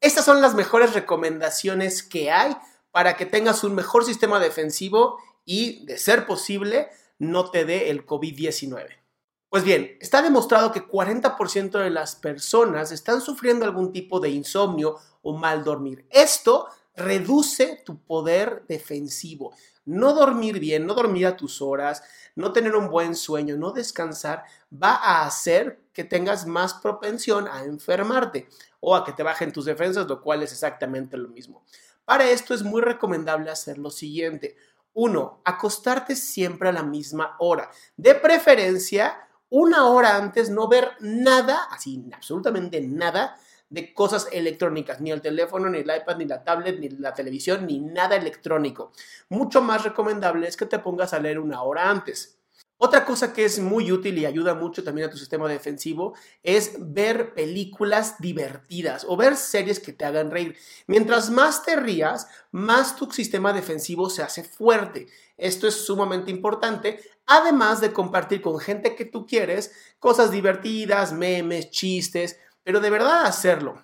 Estas son las mejores recomendaciones que hay para que tengas un mejor sistema defensivo y, de ser posible, no te dé el COVID-19. Pues bien, está demostrado que 40% de las personas están sufriendo algún tipo de insomnio o mal dormir. Esto reduce tu poder defensivo. No dormir bien, no dormir a tus horas, no tener un buen sueño, no descansar, va a hacer que tengas más propensión a enfermarte o a que te bajen tus defensas, lo cual es exactamente lo mismo. Para esto es muy recomendable hacer lo siguiente. Uno, acostarte siempre a la misma hora. De preferencia, una hora antes no ver nada, así absolutamente nada, de cosas electrónicas, ni el teléfono, ni el iPad, ni la tablet, ni la televisión, ni nada electrónico. Mucho más recomendable es que te pongas a leer una hora antes. Otra cosa que es muy útil y ayuda mucho también a tu sistema defensivo es ver películas divertidas o ver series que te hagan reír. Mientras más te rías, más tu sistema defensivo se hace fuerte. Esto es sumamente importante, además de compartir con gente que tú quieres cosas divertidas, memes, chistes, pero de verdad hacerlo.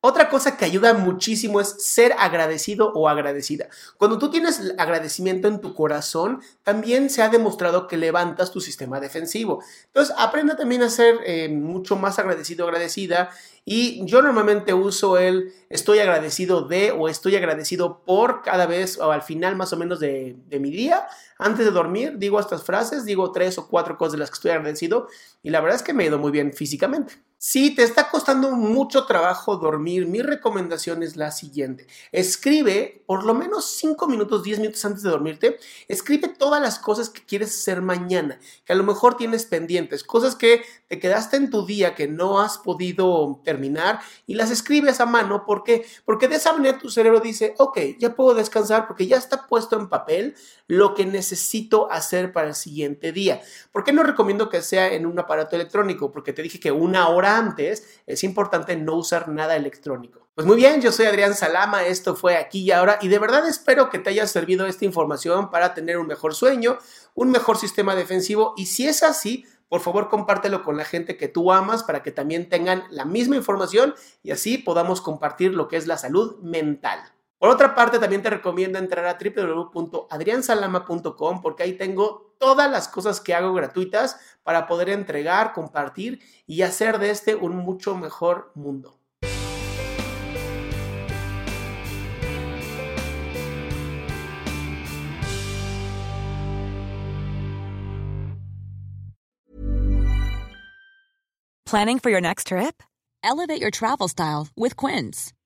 Otra cosa que ayuda muchísimo es ser agradecido o agradecida. Cuando tú tienes agradecimiento en tu corazón, también se ha demostrado que levantas tu sistema defensivo. Entonces, aprenda también a ser eh, mucho más agradecido o agradecida. Y yo normalmente uso el estoy agradecido de o estoy agradecido por cada vez o al final más o menos de, de mi día. Antes de dormir, digo estas frases, digo tres o cuatro cosas de las que estoy agradecido y la verdad es que me ha ido muy bien físicamente. Si te está costando mucho trabajo dormir, mi recomendación es la siguiente. Escribe por lo menos 5 minutos, 10 minutos antes de dormirte. Escribe todas las cosas que quieres hacer mañana, que a lo mejor tienes pendientes, cosas que te quedaste en tu día que no has podido terminar y las escribes a mano. ¿Por qué? Porque de esa manera tu cerebro dice, ok, ya puedo descansar porque ya está puesto en papel lo que necesito hacer para el siguiente día. ¿Por qué no recomiendo que sea en un aparato electrónico? Porque te dije que una hora antes, es importante no usar nada electrónico. Pues muy bien, yo soy Adrián Salama, esto fue aquí y ahora y de verdad espero que te haya servido esta información para tener un mejor sueño, un mejor sistema defensivo y si es así, por favor compártelo con la gente que tú amas para que también tengan la misma información y así podamos compartir lo que es la salud mental. Por otra parte, también te recomiendo entrar a www.adriansalama.com porque ahí tengo todas las cosas que hago gratuitas para poder entregar, compartir y hacer de este un mucho mejor mundo. Planning for your next trip? Elevate your travel style with Quince.